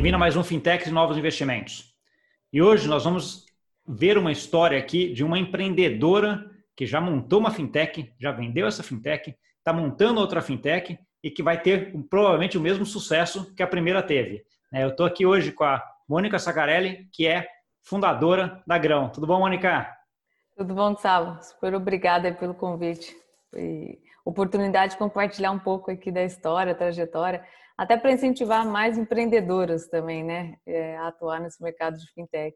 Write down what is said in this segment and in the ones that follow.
Bem-vindo a mais um Fintech e Novos Investimentos. E hoje nós vamos ver uma história aqui de uma empreendedora que já montou uma fintech, já vendeu essa fintech, está montando outra fintech e que vai ter provavelmente o mesmo sucesso que a primeira teve. É, eu estou aqui hoje com a Mônica Sacarelli, que é fundadora da Grão. Tudo bom, Mônica? Tudo bom, Gustavo? Super obrigada pelo convite. E oportunidade de compartilhar um pouco aqui da história, trajetória, até para incentivar mais empreendedoras também, né, é, a atuar nesse mercado de fintech.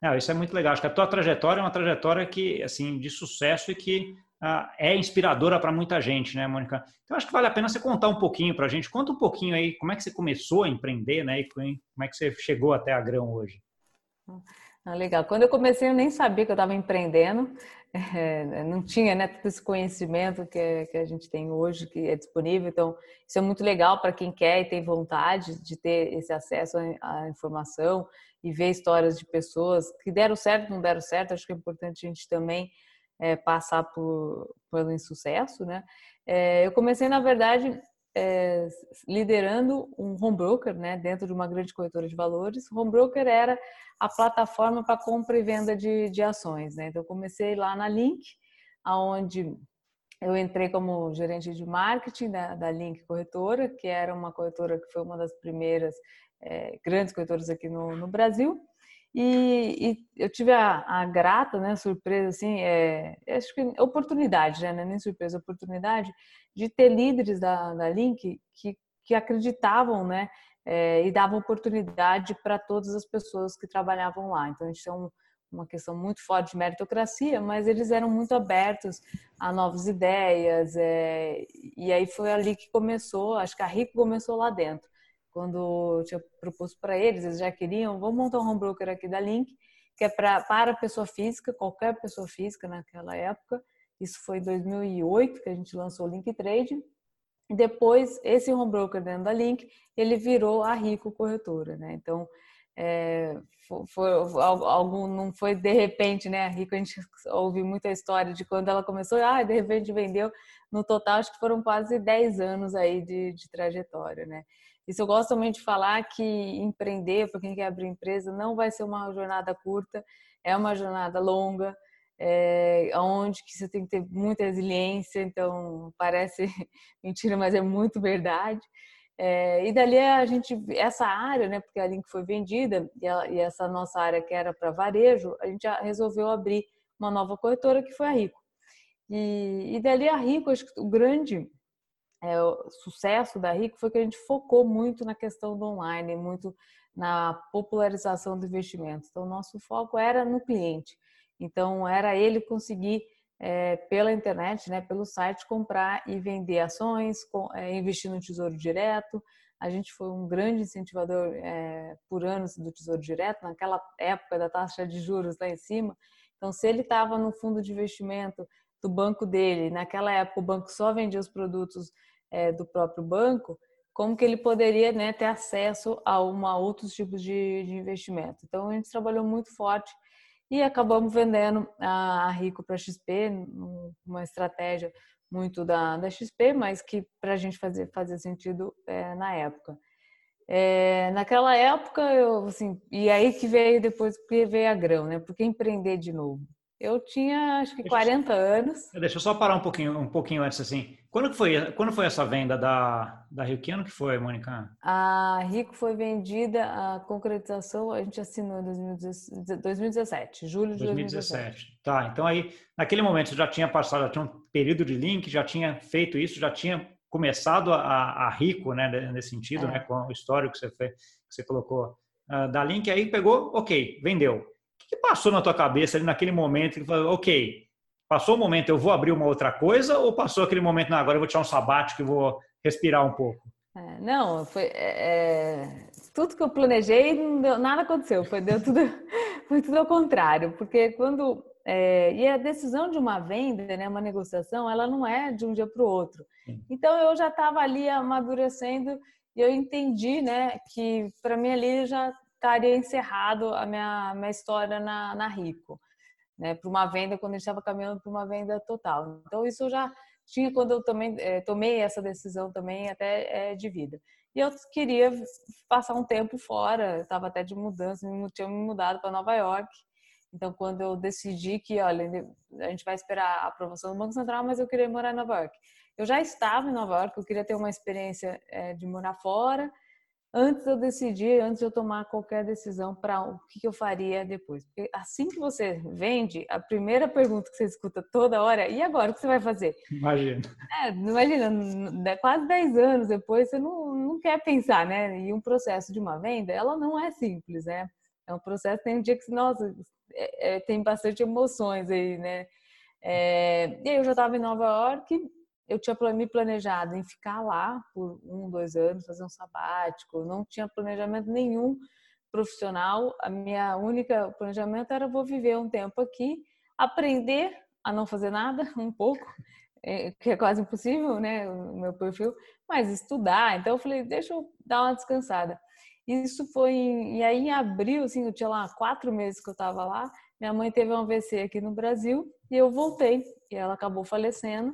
Não, isso é muito legal. Acho que a tua trajetória é uma trajetória que, assim, de sucesso e que ah, é inspiradora para muita gente, né, Mônica? Então, acho que vale a pena você contar um pouquinho para a gente. Conta um pouquinho aí como é que você começou a empreender, né? E como é que você chegou até a Grão hoje. Ah, legal. Quando eu comecei, eu nem sabia que eu estava empreendendo. É, não tinha né, todo esse conhecimento que, que, a gente tem hoje, que é disponível. Então, isso é muito legal para quem quer e tem vontade de ter esse acesso à informação e ver histórias de pessoas que deram certo, não deram certo. Acho que é importante a gente também é, passar por, pelo insucesso. Né? É, eu comecei, na verdade, é, liderando um home broker, né, dentro de uma grande corretora de valores. Home broker era a plataforma para compra e venda de, de ações, né? Então, eu comecei lá na Link, aonde eu entrei como gerente de marketing da, da Link Corretora, que era uma corretora que foi uma das primeiras é, grandes corretoras aqui no, no Brasil. E, e, eu tive a, a, grata, né, surpresa, assim, é, acho que oportunidade, né, nem surpresa, oportunidade de ter líderes da, da Link que, que acreditavam, né, é, e davam oportunidade para todas as pessoas que trabalhavam lá. Então, gente tem um, uma questão muito forte de meritocracia, mas eles eram muito abertos a novas ideias, é, e aí foi ali que começou, acho que a Rico começou lá dentro quando eu tinha proposto para eles, eles já queriam, vamos montar um home broker aqui da Link, que é pra, para pessoa física, qualquer pessoa física naquela época. Isso foi em 2008 que a gente lançou o Link Trade. Depois, esse home broker dentro da Link, ele virou a Rico Corretora, né? Então, é, foi, foi, não foi de repente, né? A Rico, a gente ouve muita história de quando ela começou, ah, de repente vendeu. No total, acho que foram quase 10 anos aí de, de trajetória, né? Isso eu gosto também de falar que empreender, para quem quer abrir empresa, não vai ser uma jornada curta, é uma jornada longa, é, onde que você tem que ter muita resiliência, então parece mentira, mas é muito verdade. É, e dali a gente, essa área, né, porque a Link foi vendida e, e essa nossa área que era para varejo, a gente resolveu abrir uma nova corretora que foi a Rico. E, e dali a Rico, acho que o grande é, o sucesso da RIC foi que a gente focou muito na questão do online, muito na popularização do investimento. Então, nosso foco era no cliente. Então, era ele conseguir, é, pela internet, né, pelo site, comprar e vender ações, com, é, investir no Tesouro Direto. A gente foi um grande incentivador é, por anos do Tesouro Direto, naquela época da taxa de juros lá em cima. Então, se ele estava no fundo de investimento do banco dele, naquela época o banco só vendia os produtos do próprio banco, como que ele poderia né, ter acesso a uma outros tipos de, de investimento. Então a gente trabalhou muito forte e acabamos vendendo a, Rico para XP, uma estratégia muito da, da XP, mas que para a gente fazer, fazer sentido é, na época. É, naquela época, eu, assim, e aí que veio depois, que veio a grão, né? Porque empreender de novo. Eu tinha acho que deixa 40 anos. Deixa eu só parar um pouquinho, um pouquinho antes assim. Quando foi, quando foi essa venda da, da Rico? Que ano que foi, Mônica? A Rico foi vendida, a concretização a gente assinou em 2017, julho de 2017. 2017. Tá, então aí, naquele momento já tinha passado, já tinha um período de link, já tinha feito isso, já tinha começado a, a Rico, né, nesse sentido, é. né, com o histórico que você, fez, que você colocou uh, da link, aí pegou, ok, vendeu o que passou na tua cabeça ali naquele momento que falou, ok, passou o momento, eu vou abrir uma outra coisa ou passou aquele momento, não, agora eu vou tirar um sabático e vou respirar um pouco? É, não, foi é, é tudo que eu planejei, deu, nada aconteceu, foi, deu tudo, foi tudo ao contrário, porque quando é, e a decisão de uma venda, né, uma negociação, ela não é de um dia para o outro. Então eu já estava ali amadurecendo e eu entendi, né, que para mim ali já estaria encerrado a minha, minha história na, na Rico, né? Para uma venda, quando a gente estava caminhando para uma venda total. Então, isso eu já tinha quando eu também é, tomei essa decisão também até é, de vida. E eu queria passar um tempo fora, estava até de mudança, tinha me mudado para Nova York. Então, quando eu decidi que, olha, a gente vai esperar a aprovação do Banco Central, mas eu queria morar em Nova York. Eu já estava em Nova York, eu queria ter uma experiência é, de morar fora, antes eu decidir, antes de eu tomar qualquer decisão para o que, eu faria depois. Porque assim que você vende, a primeira pergunta que você escuta toda hora é: e agora o que você vai fazer? Imagina. É, imagina, quase 10 anos depois você não, não quer pensar, né? E um processo de uma venda, ela não é simples, né? É um processo, tem um dia que, nossa, é, é, tem bastante emoções aí, né? É, e aí eu já estava em Nova York, eu tinha me planejado em ficar lá por um, dois anos, fazer um sabático, não tinha planejamento nenhum profissional. A minha única planejamento era vou viver um tempo aqui, aprender a não fazer nada um pouco, é, que é quase impossível, né, o meu perfil, mas estudar. Então eu falei, deixa eu dar uma descansada. Isso foi em, e aí em abril, assim, eu tinha lá quatro meses que eu estava lá. Minha mãe teve um AVC aqui no Brasil e eu voltei e ela acabou falecendo.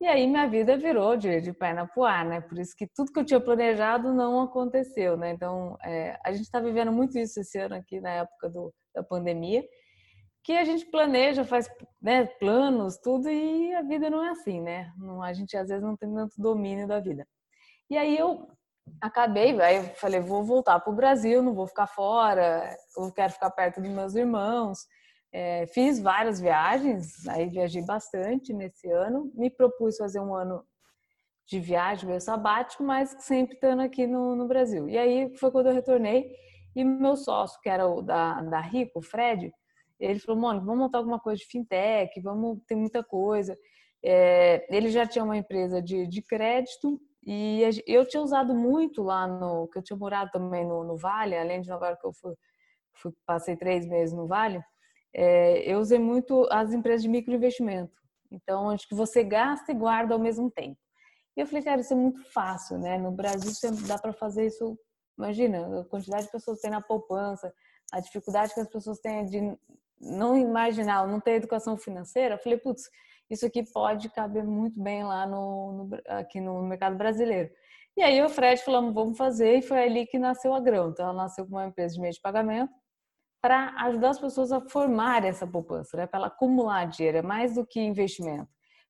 E aí minha vida virou de, de perna pro ar, né? Por isso que tudo que eu tinha planejado não aconteceu, né? Então, é, a gente está vivendo muito isso esse ano aqui na época do, da pandemia, que a gente planeja, faz né, planos, tudo, e a vida não é assim, né? Não, a gente às vezes não tem tanto domínio da vida. E aí eu acabei, aí eu falei, vou voltar para o Brasil, não vou ficar fora, eu quero ficar perto dos meus irmãos. É, fiz várias viagens, aí viajei bastante nesse ano. Me propus fazer um ano de viagem, meu sabático, mas sempre estando aqui no, no, Brasil. E aí foi quando eu retornei e meu sócio, que era o da, da Rico, o Fred, ele falou, mano, vamos montar alguma coisa de fintech, vamos, tem muita coisa. É, ele já tinha uma empresa de, de crédito e eu tinha usado muito lá no, que eu tinha morado também no, no Vale, além de Nova York, eu fui, fui passei três meses no Vale, é, eu usei muito as empresas de microinvestimento. Então, onde que você gasta e guarda ao mesmo tempo. E eu falei, cara, isso é muito fácil, né? No Brasil dá para fazer isso. Imagina a quantidade de pessoas que tem na poupança, a dificuldade que as pessoas têm de não imaginar, não ter educação financeira. Eu falei, putz, isso aqui pode caber muito bem lá no, no aqui no mercado brasileiro. E aí o Fred falou, vamos fazer, e foi ali que nasceu a Grão. Então, ela nasceu com uma empresa de meio de pagamento, para ajudar as pessoas a formar essa poupança, né? para ela acumular dinheiro, é mais do que investimento,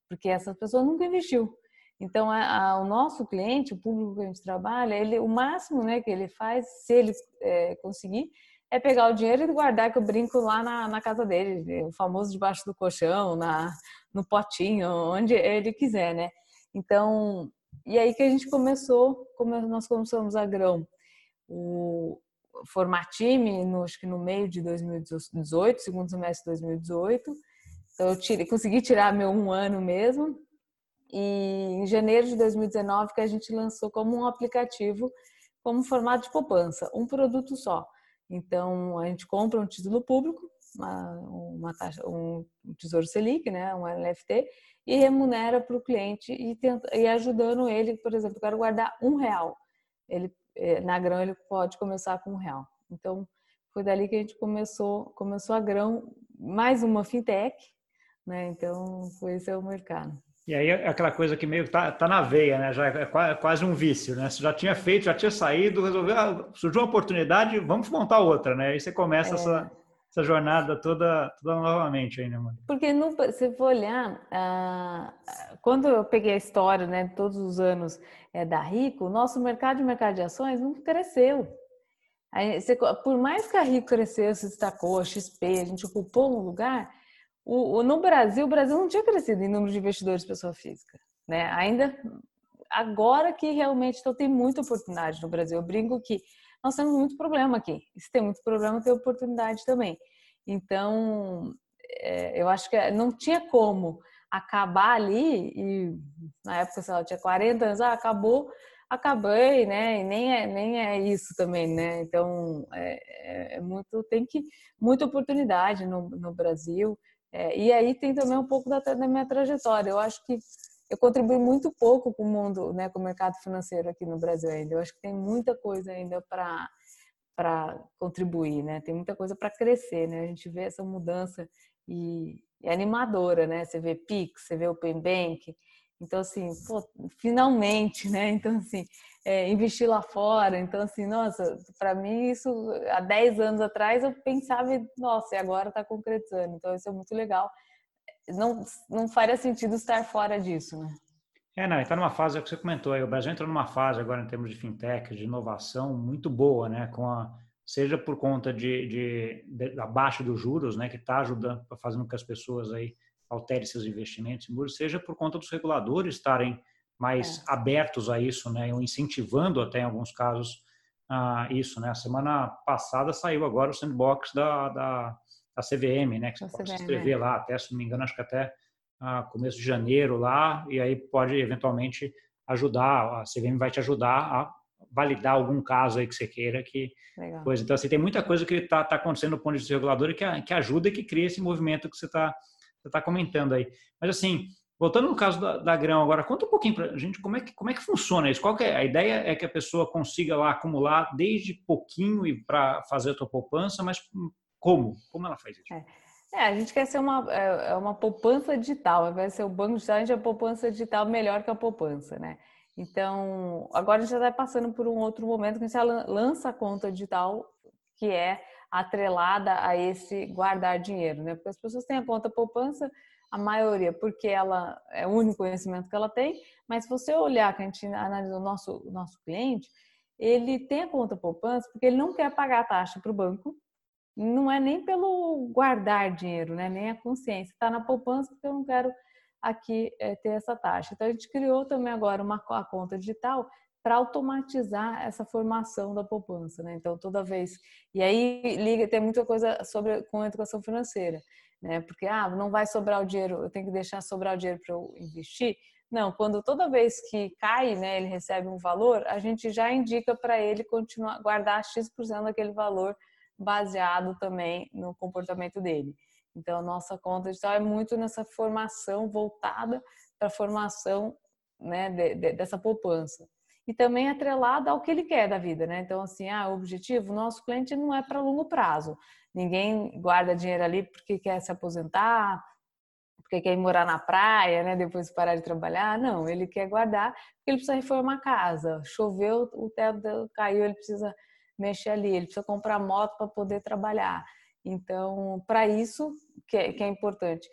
porque essa pessoa nunca investiu. Então, a, a, o nosso cliente, o público que a gente trabalha, ele, o máximo né, que ele faz, se ele é, conseguir, é pegar o dinheiro e guardar, que eu brinco lá na, na casa dele, o famoso debaixo do colchão, na, no potinho, onde ele quiser, né? Então, e aí que a gente começou, como nós começamos a grão, o, formar time, no, acho que no meio de 2018, segundo semestre de 2018. Então, eu tirei, consegui tirar meu um ano mesmo. E em janeiro de 2019 que a gente lançou como um aplicativo, como formato de poupança, um produto só. Então, a gente compra um título público, uma, uma taxa, um tesouro Selic, né, um NFT, e remunera para o cliente e, tenta, e ajudando ele, por exemplo, eu quero guardar um real. Ele na Grão ele pode começar com um real. Então, foi dali que a gente começou, começou a Grão, mais uma fintech, né? Então, foi esse é o mercado. E aí aquela coisa que meio tá, tá na veia, né? Já é, é quase um vício, né? Você já tinha feito, já tinha saído, resolveu, ah, surgiu uma oportunidade, vamos montar outra, né? Aí você começa é... essa, essa jornada toda, toda novamente aí, né, mano? Porque no, se for olhar, ah, quando eu peguei a história, né, todos os anos é, da Rico, o nosso mercado de mercado de ações não cresceu. Aí, você, por mais que a Rico cresceu, se destacou, a XP, a gente ocupou um lugar, o, o, no Brasil, o Brasil não tinha crescido em número de investidores de pessoa física. Né? Ainda agora que realmente então, tem muita oportunidade no Brasil. Eu brinco que nós temos muito problema aqui. Se tem muito problema, tem oportunidade também. Então, é, eu acho que não tinha como acabar ali e na época, sei lá, eu tinha 40 anos, ah, acabou, acabei, né? E nem é, nem é isso também, né? Então, é, é, é muito, tem que, muita oportunidade no, no Brasil. É, e aí tem também um pouco da, da minha trajetória. Eu acho que eu contribuí muito pouco com o mundo, né, com o mercado financeiro aqui no Brasil ainda. Eu acho que tem muita coisa ainda para para contribuir, né? Tem muita coisa para crescer, né? A gente vê essa mudança e é animadora, né? Você vê Pix, você vê Open Bank, Então, assim, pô, finalmente, né? Então, assim, é, investir lá fora. Então, assim, nossa, para mim, isso há 10 anos atrás eu pensava, nossa, e agora está concretizando. Então, isso é muito legal. Não, não faria sentido estar fora disso, né? É, não, está numa fase, é o que você comentou aí, o Brasil entrou numa fase agora em termos de fintech, de inovação muito boa, né? Com a, seja por conta de, de, de da baixa dos juros, né? Que está ajudando, fazendo com que as pessoas aí alterem seus investimentos seja por conta dos reguladores estarem mais é. abertos a isso, né, ou incentivando até em alguns casos uh, isso, né. A semana passada saiu agora o sandbox da, da, da CVM, né, que você pode CVM, se inscrever é. lá, até se não me engano, acho que até uh, começo de janeiro lá, e aí pode eventualmente ajudar, a CVM vai te ajudar a validar algum caso aí que você queira que Legal. coisa. Então, assim, tem muita coisa que está tá acontecendo no ponto de vista regulador que, que ajuda e que cria esse movimento que você está você tá comentando aí. Mas, assim, Voltando no caso da, da grão agora, conta um pouquinho para a gente como é, que, como é que funciona isso. Qual é a ideia? É que a pessoa consiga lá acumular desde pouquinho e para fazer a tua poupança, mas como? Como ela faz isso? É. É, a gente quer ser uma, é, é uma poupança digital, vai ser o banco digital, a gente é a poupança digital melhor que a poupança, né? Então, agora a gente já está passando por um outro momento que a gente lança a conta digital, que é atrelada a esse guardar dinheiro, né? Porque as pessoas têm a conta poupança, a maioria, porque ela é o único conhecimento que ela tem, mas se você olhar, que a gente analisa o nosso, o nosso cliente, ele tem a conta poupança porque ele não quer pagar a taxa para o banco, não é nem pelo guardar dinheiro, né? nem a consciência, está na poupança porque eu não quero aqui é, ter essa taxa. Então a gente criou também agora uma a conta digital para automatizar essa formação da poupança, né? Então toda vez e aí liga tem muita coisa sobre com a educação financeira né? Porque ah, não vai sobrar o dinheiro, eu tenho que deixar sobrar o dinheiro para eu investir. Não, quando toda vez que cai, né, ele recebe um valor, a gente já indica para ele continuar guardar X% daquele valor baseado também no comportamento dele. Então, a nossa conta digital é muito nessa formação voltada para a formação né, de, de, dessa poupança. E também atrelada ao que ele quer da vida, né? Então, assim, ah, o objetivo, nosso cliente não é para longo prazo. Ninguém guarda dinheiro ali porque quer se aposentar, porque quer ir morar na praia, né? Depois de parar de trabalhar. Não, ele quer guardar porque ele precisa reformar a casa. Choveu, o teto caiu, ele precisa mexer ali. Ele precisa comprar moto para poder trabalhar. Então, para isso que é, que é importante.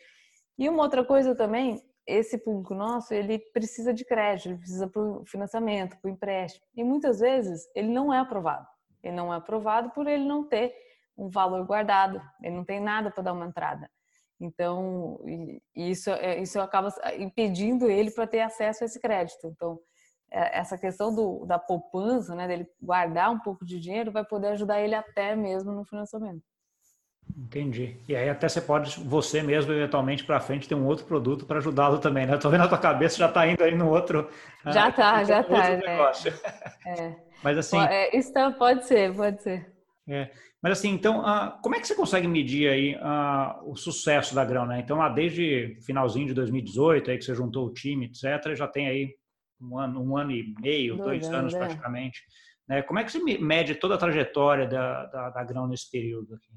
E uma outra coisa também, esse público nosso, ele precisa de crédito, ele precisa para o financiamento, para o empréstimo. E muitas vezes ele não é aprovado. Ele não é aprovado por ele não ter um valor guardado, ele não tem nada para dar uma entrada. Então, isso, é, isso acaba impedindo ele para ter acesso a esse crédito. Então, é, essa questão do, da poupança, né, dele guardar um pouco de dinheiro, vai poder ajudar ele até mesmo no financiamento. Entendi. E aí até você pode, você mesmo, eventualmente, para frente, ter um outro produto para ajudá-lo também, né? Estou vendo a tua cabeça, já está indo aí no outro... Já está, já está. É. é. Mas assim... É, isso tá, pode ser, pode ser. É. Mas assim, então, uh, como é que você consegue medir aí uh, o sucesso da Grão, né? Então, lá desde finalzinho de 2018, aí que você juntou o time, etc., já tem aí um ano, um ano e meio, dois, dois anos é. praticamente. Né? Como é que você mede toda a trajetória da, da, da Grão nesse período aqui?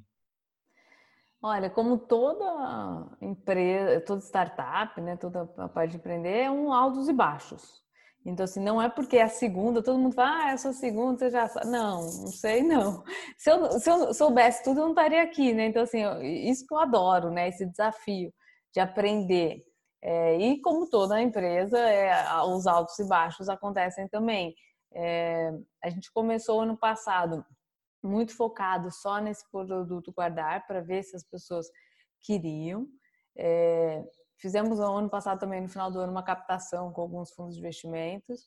Olha, como toda empresa, toda startup, né, toda a parte de empreender, é um altos e baixos. Então, assim, não é porque é a segunda, todo mundo fala, ah, é segunda, você já sabe. Não, não sei, não. Se eu, se eu soubesse tudo, eu não estaria aqui, né? Então, assim, isso que eu adoro, né? Esse desafio de aprender. É, e como toda empresa, é, os altos e baixos acontecem também. É, a gente começou ano passado muito focado só nesse produto guardar para ver se as pessoas queriam. É, Fizemos no ano passado também, no final do ano, uma captação com alguns fundos de investimentos.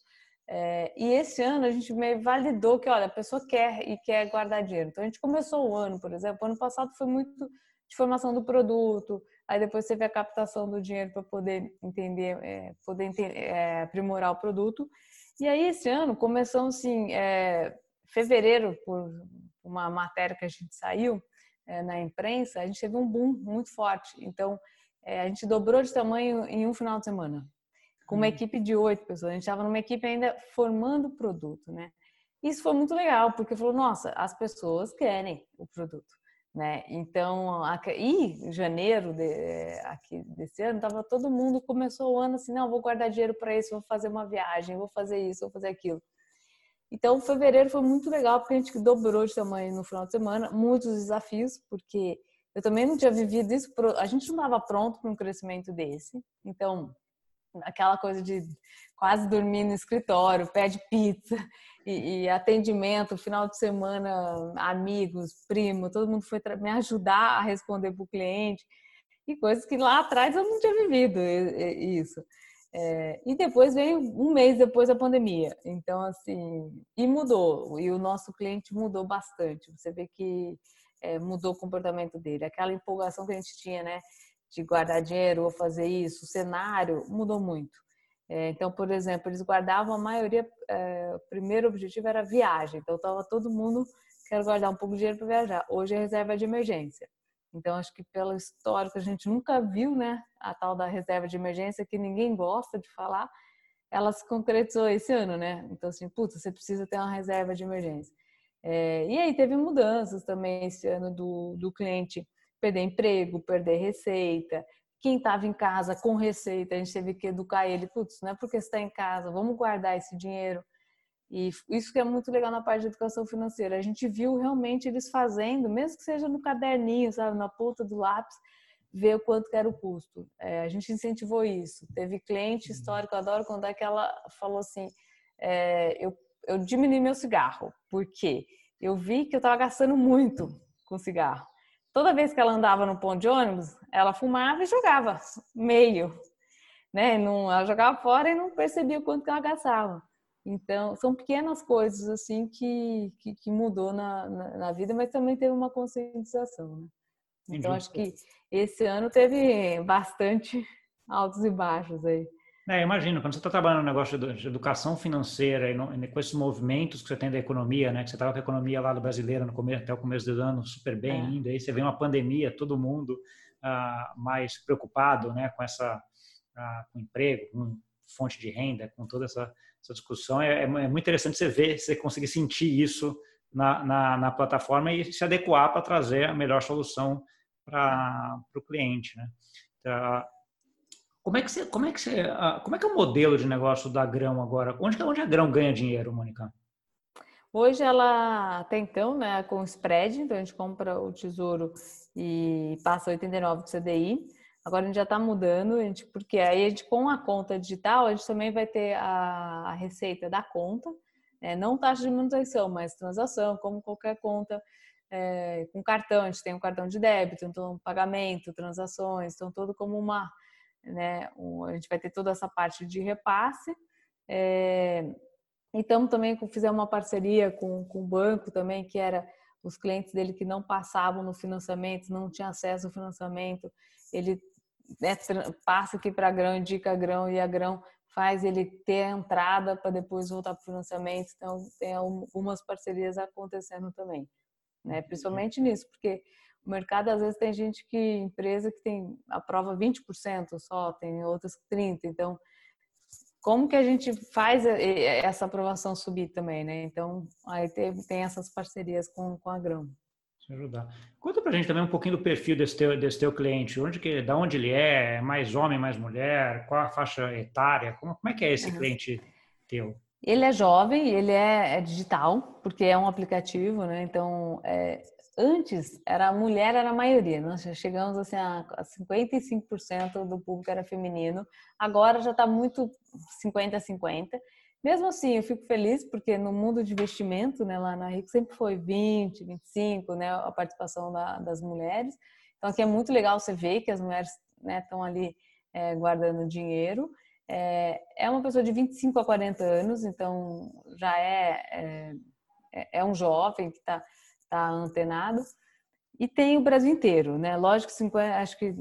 É, e esse ano a gente meio validou que, olha, a pessoa quer e quer guardar dinheiro. Então a gente começou o ano, por exemplo, ano passado foi muito de formação do produto, aí depois teve a captação do dinheiro para poder entender, é, poder entender, é, aprimorar o produto. E aí esse ano começamos assim, é, fevereiro, por uma matéria que a gente saiu é, na imprensa, a gente teve um boom muito forte. Então é, a gente dobrou de tamanho em um final de semana, com uma hum. equipe de oito pessoas. A gente estava numa equipe ainda formando o produto, né? Isso foi muito legal, porque falou, nossa, as pessoas querem o produto. né? Então, e janeiro de, aqui desse ano, tava todo mundo começou o ano assim, não, vou guardar dinheiro para isso, vou fazer uma viagem, vou fazer isso, vou fazer aquilo. Então, fevereiro foi muito legal porque a gente dobrou de tamanho no final de semana, muitos desafios, porque eu também não tinha vivido isso, a gente não estava pronto para um crescimento desse. Então, aquela coisa de quase dormir no escritório, pede pizza e, e atendimento, final de semana, amigos, primo, todo mundo foi me ajudar a responder para o cliente e coisas que lá atrás eu não tinha vivido isso. É, e depois veio um mês depois da pandemia. Então, assim, e mudou. E o nosso cliente mudou bastante. Você vê que é, mudou o comportamento dele. Aquela empolgação que a gente tinha, né? De guardar dinheiro ou fazer isso, o cenário mudou muito. É, então, por exemplo, eles guardavam a maioria, é, o primeiro objetivo era viagem. Então, estava todo mundo quer guardar um pouco de dinheiro para viajar. Hoje é reserva de emergência. Então, acho que pelo histórico, a gente nunca viu, né, a tal da reserva de emergência, que ninguém gosta de falar, ela se concretizou esse ano, né? Então, assim, puta, você precisa ter uma reserva de emergência. É, e aí teve mudanças também esse ano do, do cliente perder emprego, perder receita. Quem estava em casa com receita, a gente teve que educar ele, putz, não é porque está em casa, vamos guardar esse dinheiro e isso que é muito legal na parte de educação financeira. A gente viu realmente eles fazendo, mesmo que seja no caderninho, sabe, na ponta do lápis, ver o quanto era o custo. É, a gente incentivou isso. Teve cliente uhum. histórico, eu adoro contar que ela falou assim, é, eu, eu diminui meu cigarro, porque eu vi que eu estava gastando muito com cigarro. Toda vez que ela andava no ponto de ônibus, ela fumava e jogava meio, né? Não, ela jogava fora e não percebia o quanto que ela gastava. Então, são pequenas coisas assim que, que, que mudou na, na, na, vida, mas também teve uma conscientização. Né? Então, acho que esse ano teve bastante altos e baixos aí. É, imagino, quando você está trabalhando no negócio de educação financeira e, no, e, com esses movimentos que você tem da economia, né, que você estava com a economia lá do brasileiro no começo, até o começo do ano super bem é. indo, aí você vê uma pandemia, todo mundo ah, mais preocupado né, com essa ah, com emprego, com fonte de renda, com toda essa essa discussão. É, é, é, muito interessante você ver, você conseguir sentir isso na, na, na plataforma e se adequar para trazer a melhor solução para o cliente, né? Então, como é que você, como é que você, como é que é o modelo de negócio da Grão agora? Onde onde a Grão ganha dinheiro, Mônica? Hoje ela até então, né, com spread, então a gente compra o tesouro e passa 89 do CDI. Agora a gente já está mudando, a gente, porque aí a gente, com a conta digital, a gente também vai ter a, a receita da conta, é, não taxa de manutenção, mas transação, como qualquer conta é, com cartão, a gente tem um cartão de débito, então pagamento, transações, então todo como uma, né, um, a gente vai ter toda essa parte de repasse. É, então também fizemos uma parceria com, com o banco também, que era os clientes dele que não passavam no financiamento, não tinham acesso ao financiamento, ele né, passa aqui para grão, indica grão e a grão faz ele ter a entrada para depois voltar para o financiamento. Então, tem algumas parcerias acontecendo também, né? principalmente nisso, porque o mercado às vezes tem gente que, empresa que tem aprova 20% só, tem outras 30%. Então, como que a gente faz essa aprovação subir também, né? Então, aí tem, tem essas parcerias com, com a grão ajudar. Conta pra gente também um pouquinho do perfil desse teu, desse teu cliente. Onde que, da onde ele é? Mais homem, mais mulher? Qual a faixa etária? Como, como é que é esse uhum. cliente teu? Ele é jovem, ele é, é, digital, porque é um aplicativo, né? Então, é, antes, era a mulher era a maioria. Nós chegamos assim, a 55% do público era feminino. Agora já está muito 50-50. Mesmo assim, eu fico feliz porque no mundo de investimento, né, lá na RIC sempre foi 20, 25, né, a participação da, das mulheres. Então aqui é muito legal você ver que as mulheres estão né, ali é, guardando dinheiro. É, é, uma pessoa de 25 a 40 anos, então já é, é, é, é um jovem que está tá antenado. E tem o Brasil inteiro, né? Lógico que 50, acho que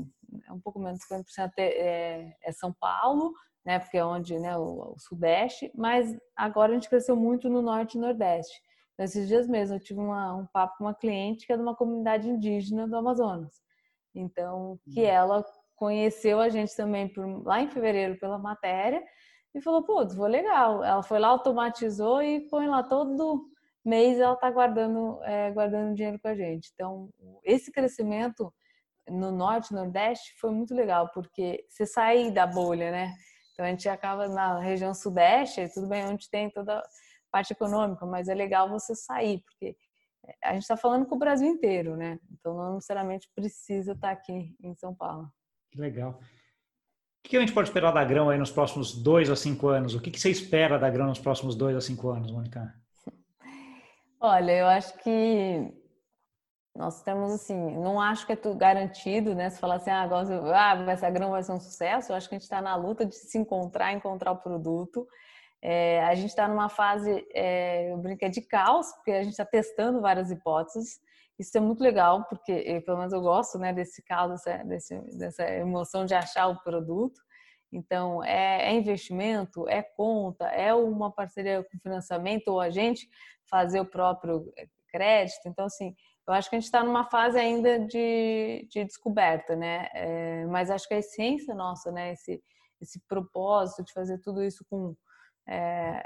é um pouco menos de 50% é, é São Paulo, né? Porque é onde, né, o, o, Sudeste, mas agora a gente cresceu muito no Norte e Nordeste. Então, esses dias mesmo eu tive uma, um papo com uma cliente que é de uma comunidade indígena do Amazonas. Então, que uhum. ela conheceu a gente também por, lá em fevereiro pela matéria e falou, putz, vou legal. Ela foi lá, automatizou e põe lá todo mês ela está guardando, é, guardando dinheiro com a gente. Então, esse crescimento no norte, nordeste foi muito legal, porque você sai da bolha, né? Então a gente acaba na região sudeste, tudo bem, onde tem toda a parte econômica, mas é legal você sair, porque a gente está falando com o Brasil inteiro, né? Então não necessariamente precisa estar tá aqui em São Paulo. Que legal. O que a gente pode esperar da Grão aí nos próximos dois a cinco anos? O que você espera da Grão nos próximos dois a cinco anos, Mônica? Olha, eu acho que nós temos assim, não acho que é tudo garantido, né? Se falar assim, ah, agora ah, vai ser a Grão vai ser um sucesso, eu acho que a gente está na luta de se encontrar, encontrar o produto. É, a gente está numa fase, é, eu brinquei de caos, porque a gente está testando várias hipóteses. Isso é muito legal, porque pelo menos eu gosto né, desse caos, dessa, dessa emoção de achar o produto. Então, é, é, investimento, é conta, é uma parceria com financiamento ou a gente fazer o próprio crédito. Então, assim, eu acho que a gente está numa fase ainda de, de descoberta, né? É, mas acho que a essência nossa, né? Esse, esse propósito de fazer tudo isso com é,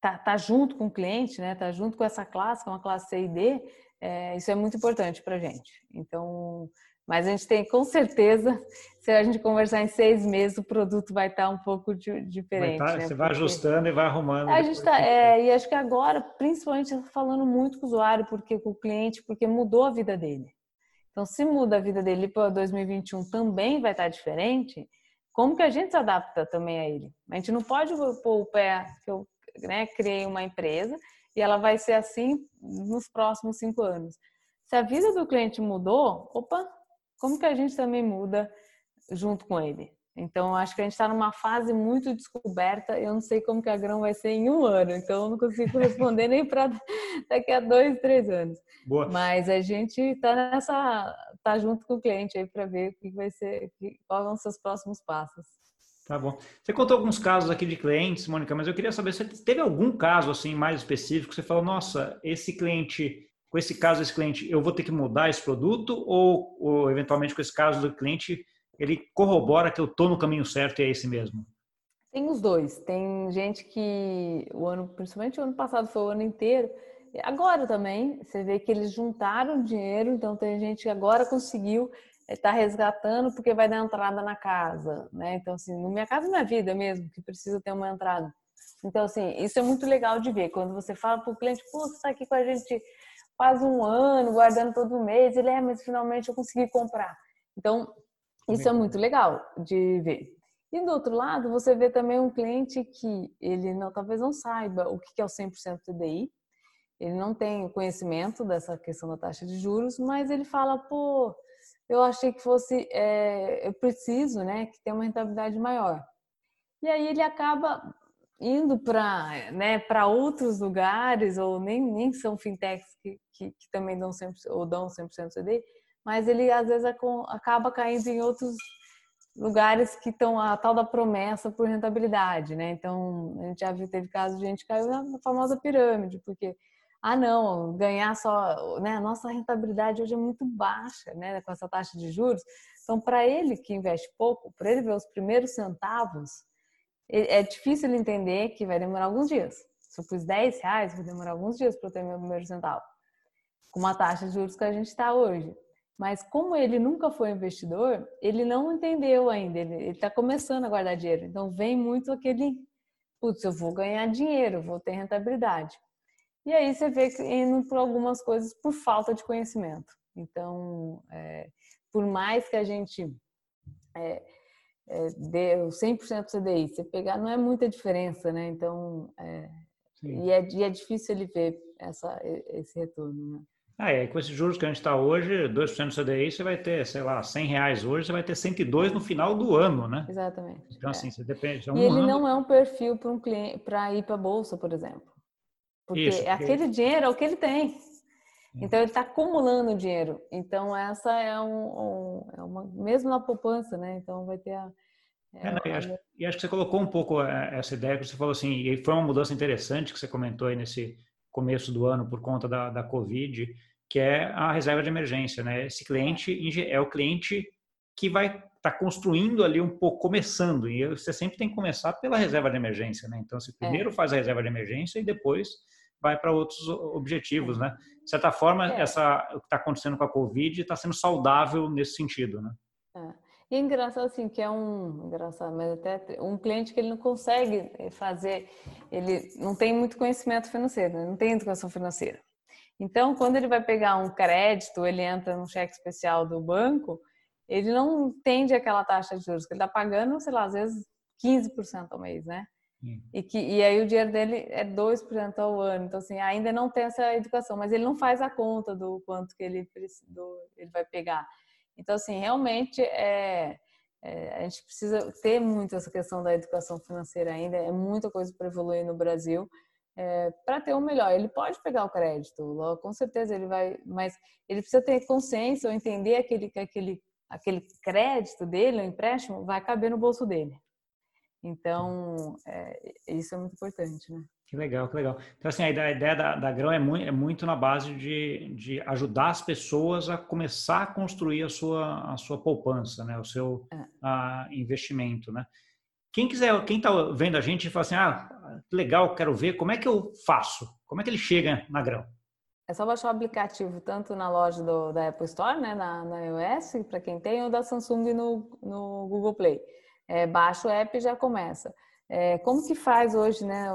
tá, tá junto com o cliente, né? Tá junto com essa classe, que é uma classe C e D, é, isso é muito importante para gente. Então, mas a gente tem com certeza, se a gente conversar em seis meses, o produto vai estar um pouco de, diferente. Vai tá, né? Você vai ajustando e vai arrumando. A gente tá, é, e acho que agora, principalmente, falando muito com o usuário, porque com o cliente, porque mudou a vida dele. Então, se muda a vida dele para 2021 também vai estar diferente, como que a gente se adapta também a ele? A gente não pode pôr o pé que eu né, criei uma empresa e ela vai ser assim nos próximos cinco anos. Se a vida do cliente mudou, opa, como que a gente também muda junto com ele? Então, acho que a gente está numa fase muito descoberta. Eu não sei como que a grão vai ser em um ano, então eu não consigo responder nem para daqui a dois, três anos. Boa. Mas a gente está nessa, tá junto com o cliente aí para ver o que vai ser, quais vão ser os próximos passos. Tá bom. Você contou alguns casos aqui de clientes, Mônica, mas eu queria saber se teve algum caso assim mais específico que você falou, nossa, esse cliente, com esse caso desse cliente, eu vou ter que mudar esse produto ou, ou eventualmente com esse caso do cliente, ele corrobora que eu estou no caminho certo e é esse mesmo? Tem os dois. Tem gente que o ano, principalmente o ano passado foi o ano inteiro. Agora também, você vê que eles juntaram dinheiro, então tem gente que agora conseguiu está resgatando porque vai dar entrada na casa, né? Então, assim, no Minha Casa Minha Vida mesmo, que precisa ter uma entrada. Então, assim, isso é muito legal de ver. Quando você fala para o cliente, pô, você está aqui com a gente quase um ano, guardando todo mês, ele é, mas finalmente eu consegui comprar. Então, isso é muito legal de ver. E do outro lado, você vê também um cliente que ele não, talvez não saiba o que é o 100% TDI, ele não tem conhecimento dessa questão da taxa de juros, mas ele fala, pô, eu achei que fosse, é, eu preciso, né, que tenha uma rentabilidade maior. E aí ele acaba indo para né, outros lugares, ou nem, nem são fintechs que, que, que também dão 100%, ou dão 100% CD, mas ele às vezes acaba caindo em outros lugares que estão a tal da promessa por rentabilidade, né? Então, a gente já viu, teve casos de gente caiu na famosa pirâmide, porque ah, não, ganhar só, né? A nossa rentabilidade hoje é muito baixa, né? Com essa taxa de juros. Então, para ele que investe pouco, para ele ver os primeiros centavos, é difícil ele entender que vai demorar alguns dias. Se eu pus 10 reais, vai demorar alguns dias para eu ter meu primeiro centavo. Com uma taxa de juros que a gente está hoje. Mas como ele nunca foi investidor, ele não entendeu ainda. Ele está começando a guardar dinheiro. Então vem muito aquele, putz, eu vou ganhar dinheiro, vou ter rentabilidade. E aí você vê que indo por algumas coisas por falta de conhecimento. Então, é, por mais que a gente é, é, o 100% CDI, você pegar, não é muita diferença, né? Então, é, e, é, e é difícil ele ver essa, esse retorno, né? Ah, é, com esses juros que a gente está hoje, 2% do CDI, você vai ter, sei lá, 100 reais hoje, você vai ter 102 no final do ano, né? Exatamente. Então, assim, você depende. É um e ele ano... não é um perfil para um cliente, para ir para a bolsa, por exemplo. Porque Isso, porque... aquele dinheiro é o que ele tem. Então ele está acumulando dinheiro. Então essa é, um, um, é uma mesmo na poupança, né? Então vai ter a, é, é, e, acho, e, acho, que você colocou um pouco é, essa ideia que você falou assim, e foi uma mudança interessante que você comentou aí nesse começo do ano por conta da, da Covid, que é a reserva de emergência, né? Esse cliente é o cliente que vai estar tá construindo ali um pouco, começando, e você sempre tem que começar pela reserva de emergência, né? Então, você primeiro é. faz a reserva de emergência e depois vai para outros objetivos, né? De certa forma, é. essa, o que está acontecendo com a Covid está sendo saudável nesse sentido, né? É. E é engraçado assim, que é um engraçado, mas até um cliente que ele não consegue fazer, ele não tem muito conhecimento financeiro, né? não tem educação financeira. Então, quando ele vai pegar um crédito, ele entra num cheque especial do banco, ele não entende aquela taxa de juros que ele está pagando, sei lá, às vezes 15% ao mês, né? E, que, e aí o dinheiro dele é 2% ao ano. Então, assim, ainda não tem essa educação, mas ele não faz a conta do quanto que ele, do, ele vai pegar. Então, assim, realmente é, é, a gente precisa ter muito essa questão da educação financeira ainda. É muita coisa para evoluir no Brasil. É, para ter um melhor, ele pode pegar o crédito, com certeza ele vai, mas ele precisa ter consciência ou entender aquele, aquele, aquele crédito dele, o empréstimo, vai caber no bolso dele. Então, é, isso é muito importante, né? Que legal, que legal. Então, assim, a ideia da, da Grão é muito, é muito na base de, de ajudar as pessoas a começar a construir a sua, a sua poupança, né? O seu é. a, investimento, né? Quem quiser, quem está vendo a gente e fala assim, ah, que legal, quero ver, como é que eu faço? Como é que ele chega na Grão? É só baixar o aplicativo tanto na loja do, da Apple Store, né, na, na iOS, para quem tem, ou da Samsung no, no Google Play. É, baixa o app e já começa. É, como que faz hoje, né?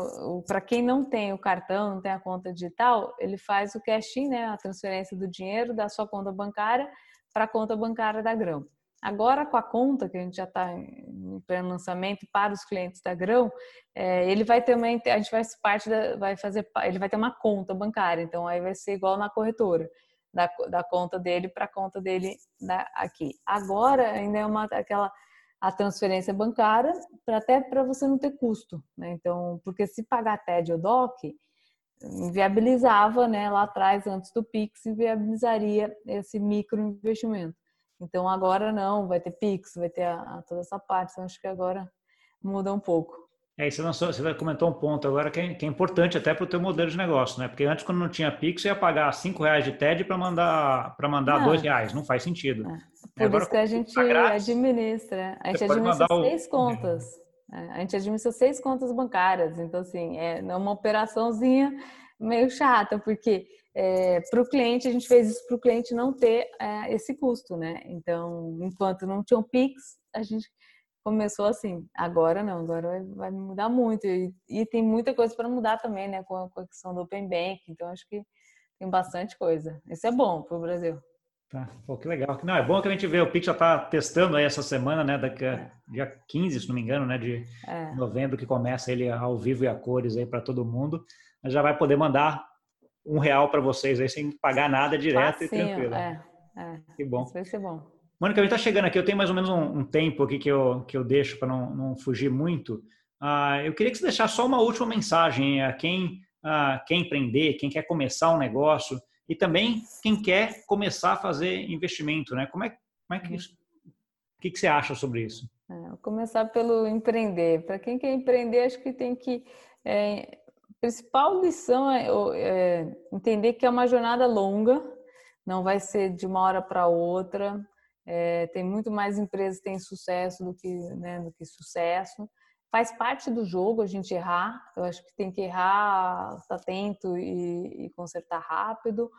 Para quem não tem o cartão, não tem a conta digital, ele faz o cash-in, né? A transferência do dinheiro da sua conta bancária para a conta bancária da Grão. Agora, com a conta, que a gente já está em pleno lançamento para os clientes da Grão, é, ele vai também, a gente vai parte da, vai fazer, ele vai ter uma conta bancária, então aí vai ser igual na corretora, da, da conta dele para a conta dele da, aqui. Agora, ainda é uma aquela a transferência bancária, para até para você não ter custo, né? Então, porque se pagar TED ou DOC, inviabilizava, né, lá atrás, antes do Pix, inviabilizaria esse micro investimento. Então, agora não, vai ter Pix, vai ter a, a toda essa parte, então acho que agora muda um pouco. É, você, lançou, você comentou um ponto agora que é, que é importante até para o teu modelo de negócio, né? Porque antes, quando não tinha Pix, você ia pagar cinco reais de TED para mandar para mandar dois reais. Não faz sentido. É. Por agora, isso que a gente tá administra. A gente administra seis o... contas. É, a gente administra seis contas bancárias. Então, assim, é uma operaçãozinha meio chata, porque é, para o cliente, a gente fez isso para o cliente não ter é, esse custo, né? Então, enquanto não tinha um Pix, a gente começou assim. Agora não, agora vai, mudar muito. E, e tem muita coisa para mudar também, né? Com a, com a questão do Open Bank. Então, acho que tem bastante coisa. Isso é bom para o Brasil. Tá, pô, que legal. Não, é bom que a gente vê, o Pix já está testando aí essa semana, né, daqui a, dia 15, se não me engano, né, de é. novembro, que começa ele ao vivo e a cores aí para todo mundo. Já vai poder mandar um real para vocês aí sem pagar nada direto Facinho, e tranquilo. É, é. Que bom. Isso vai ser bom. Mônica, a gente está chegando aqui, eu tenho mais ou menos um, um tempo aqui que eu, que eu deixo para não, não fugir muito. Ah, eu queria que você deixasse só uma última mensagem a quem ah, quer empreender, quem quer começar um negócio e também quem quer começar a fazer investimento, né? Como é, como é que isso, o que, que você acha sobre isso? É, vou começar pelo empreender. Para quem quer empreender, acho que tem que é, a principal lição é, é entender que é uma jornada longa, não vai ser de uma hora para outra. É, tem muito mais empresas que têm sucesso do que, né, do que sucesso. Faz parte do jogo a gente errar. Eu acho que tem que errar, estar atento e, e consertar rápido.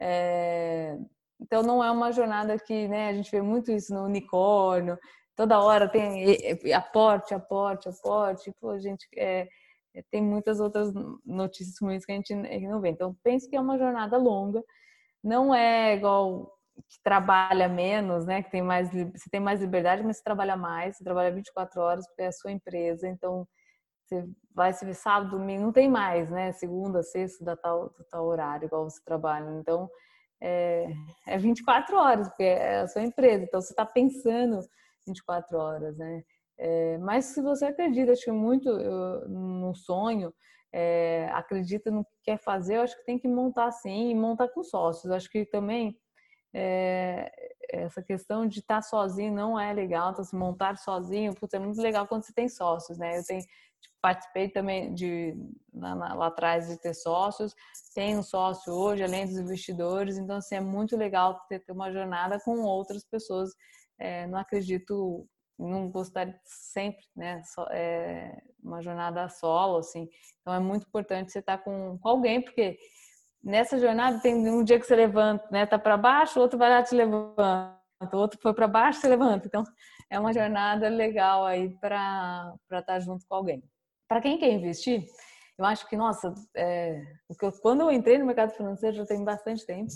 É, então não é uma jornada que né, a gente vê muito isso no unicórnio. Toda hora tem aporte, aporte, aporte. Pô, gente é, tem muitas outras notícias ruins que a gente não vê. Então pense que é uma jornada longa. Não é igual que trabalha menos, né? Que tem mais, você tem mais liberdade, mas você trabalha mais, você trabalha 24 horas porque é a sua empresa, então você vai se ver sábado, domingo, não tem mais, né? Segunda, sexta, da tal, do tal horário, igual você trabalha. Então, é, é 24 horas, porque é a sua empresa, então você está pensando 24 horas, né? É, mas se você acredita, acho que muito eu, no sonho, é, acredita no que quer fazer, eu acho que tem que montar sim e montar com sócios. Eu acho que também é, essa questão de estar sozinho não é legal, então se montar sozinho, putz, é muito legal quando você tem sócios, né? Eu tenho, tipo, participei também de lá, lá, atrás de ter sócios, tenho sócio hoje, além dos investidores, então assim, é muito legal ter, ter uma jornada com outras pessoas. É, não acredito não gostaria sempre, né? Só, é, uma jornada solo, assim. Então é muito importante você estar com, com alguém, porque nessa jornada tem um dia que você levanta, né? Tá para baixo, o outro vai lá te levanta, o outro foi para baixo, você levanta. Então é uma jornada legal aí para para estar junto com alguém. Para quem quer investir, eu acho que nossa, é, quando eu entrei no mercado financeiro já tem bastante tempo.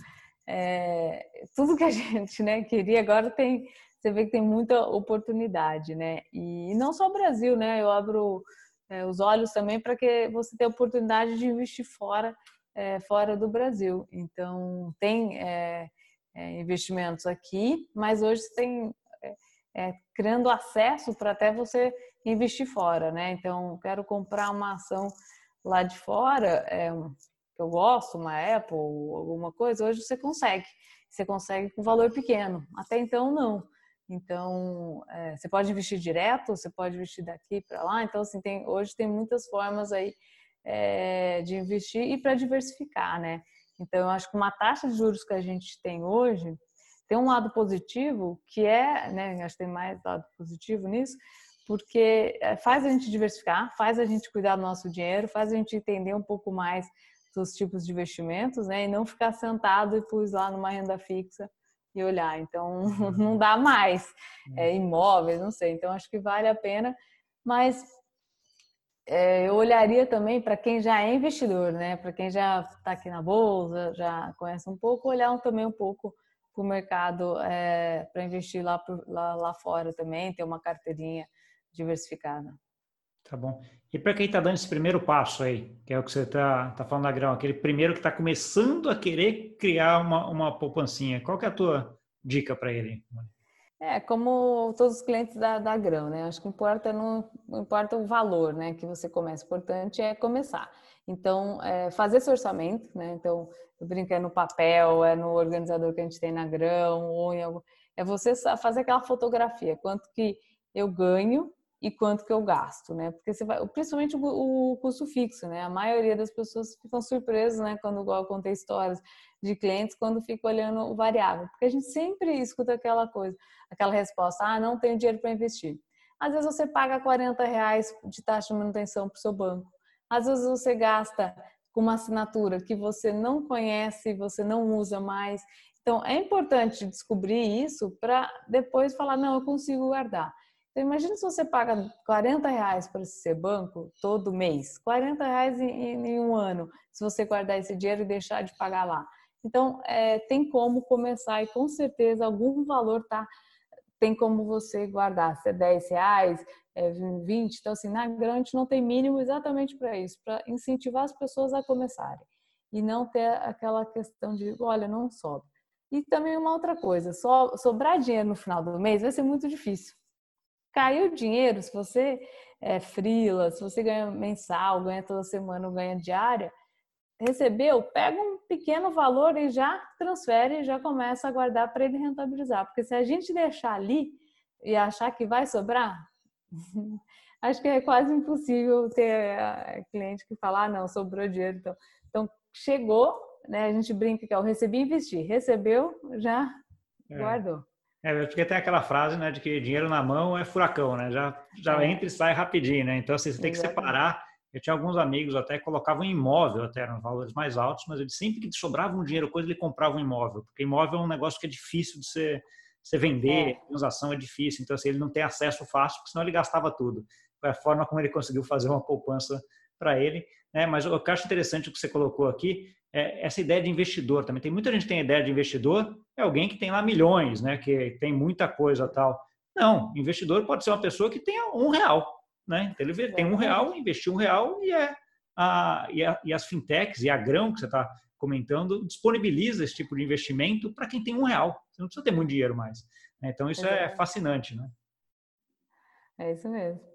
É, tudo que a gente né, queria agora tem você vê que tem muita oportunidade, né? E não só o Brasil, né? Eu abro é, os olhos também para que você tenha oportunidade de investir fora, é, fora do Brasil. Então, tem é, é investimentos aqui, mas hoje tem é, é, criando acesso para até você investir fora, né? Então, quero comprar uma ação lá de fora, que eu gosto, uma Apple, alguma coisa, hoje você consegue. Você consegue com valor pequeno. Até então, não. Então, é, você pode investir direto, você pode investir daqui para lá. Então, assim, tem, hoje tem muitas formas aí é, de investir e para diversificar, né? Então, eu acho que uma taxa de juros que a gente tem hoje tem um lado positivo, que é, né? Acho que tem mais lado positivo nisso, porque é, faz a gente diversificar, faz a gente cuidar do nosso dinheiro, faz a gente entender um pouco mais dos tipos de investimentos, né? E não ficar sentado e pus lá numa renda fixa e olhar. Então, uhum. não dá mais. É, imóveis, não sei. Então, acho que vale a pena. Mas é, eu olharia também para quem já é investidor, né? Para quem já está aqui na bolsa, já conhece um pouco, olhar também um pouco para o mercado é, para investir lá, lá, lá fora também, ter uma carteirinha diversificada. Tá bom. E para quem está dando esse primeiro passo aí, que é o que você está tá falando, Agrão, aquele primeiro que está começando a querer criar uma, uma poupancinha, qual que é a tua dica para ele? É, como todos os clientes da, da Grão, né? Acho que importa não, não importa o valor, né? Que você começa. O importante é começar. Então, é fazer esse orçamento, né? Então, eu brinco, é no papel, é no organizador que a gente tem na Grão, ou em algum... É você fazer aquela fotografia, quanto que eu ganho e quanto que eu gasto, né? Porque você vai, principalmente o, o, custo fixo, né? A maioria das pessoas ficam surpresas, né? Quando eu contei histórias de clientes, quando fica olhando o variável, porque a gente sempre escuta aquela coisa, aquela resposta: ah, não tenho dinheiro para investir. Às vezes você paga 40 reais de taxa de manutenção para o seu banco. Às vezes você gasta com uma assinatura que você não conhece, você não usa mais. Então é importante descobrir isso para depois falar: não, eu consigo guardar. Então, imagina se você paga 40 reais para esse seu banco todo mês, 40 reais em, em, um ano, se você guardar esse dinheiro e deixar de pagar lá. Então, é, tem como começar e com certeza algum valor tá, tem como você guardar. Se é 10 reais, é 20, então assim, na grande não tem mínimo exatamente para isso, para incentivar as pessoas a começarem e não ter aquela questão de, olha, não sobe. E também uma outra coisa, só sobrar dinheiro no final do mês vai ser muito difícil. Caiu o dinheiro, se você é frila, se você ganha mensal, ganha toda semana ou ganha diária, recebeu, pega um pequeno valor e já transfere e já começa a guardar para ele rentabilizar. Porque se a gente deixar ali e achar que vai sobrar, acho que é quase impossível ter eh, cliente que fala, ah, não, sobrou dinheiro. Então, então chegou, né? A gente brinca que é o recebi e investir. Recebeu, já é. guardou. É, porque tem aquela frase, né, de que dinheiro na mão é furacão, né? Já, já é. entra e sai rapidinho, né? Então, assim, você tem que separar. Eu tinha alguns amigos até que colocavam imóvel, até eram valores mais altos, mas ele sempre que sobrava um dinheiro, coisa, ele comprava um imóvel, porque imóvel é um negócio que é difícil de você, você vender, é. transação é difícil, então assim, ele não tem acesso fácil, porque senão ele gastava tudo. Foi a forma como ele conseguiu fazer uma poupança para ele. Né? Mas o que eu acho interessante o que você colocou aqui é essa ideia de investidor também. Tem muita gente que tem ideia de investidor, é alguém que tem lá milhões, né? que tem muita coisa tal. Não, investidor pode ser uma pessoa que tenha um real. Né? Então, ele tem um real, investiu um real e, é a, e, a, e as fintechs e a grão que você está comentando disponibiliza esse tipo de investimento para quem tem um real. Você não precisa ter muito dinheiro mais. Né? Então isso é, é fascinante, né? É isso mesmo.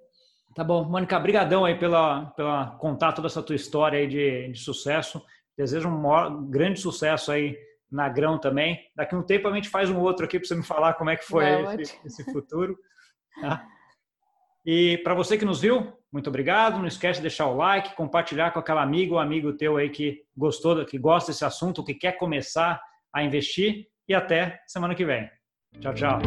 Tá bom, Mônica, brigadão aí pela, pela contato dessa tua história aí de, de sucesso. Desejo um maior, grande sucesso aí na Grão também. Daqui a um tempo a gente faz um outro aqui para você me falar como é que foi esse, esse, futuro. Tá? E para você que nos viu, muito obrigado. Não esquece de deixar o like, compartilhar com aquela amiga ou amigo teu aí que gostou, que gosta desse assunto, que quer começar a investir. E até semana que vem. Tchau, tchau.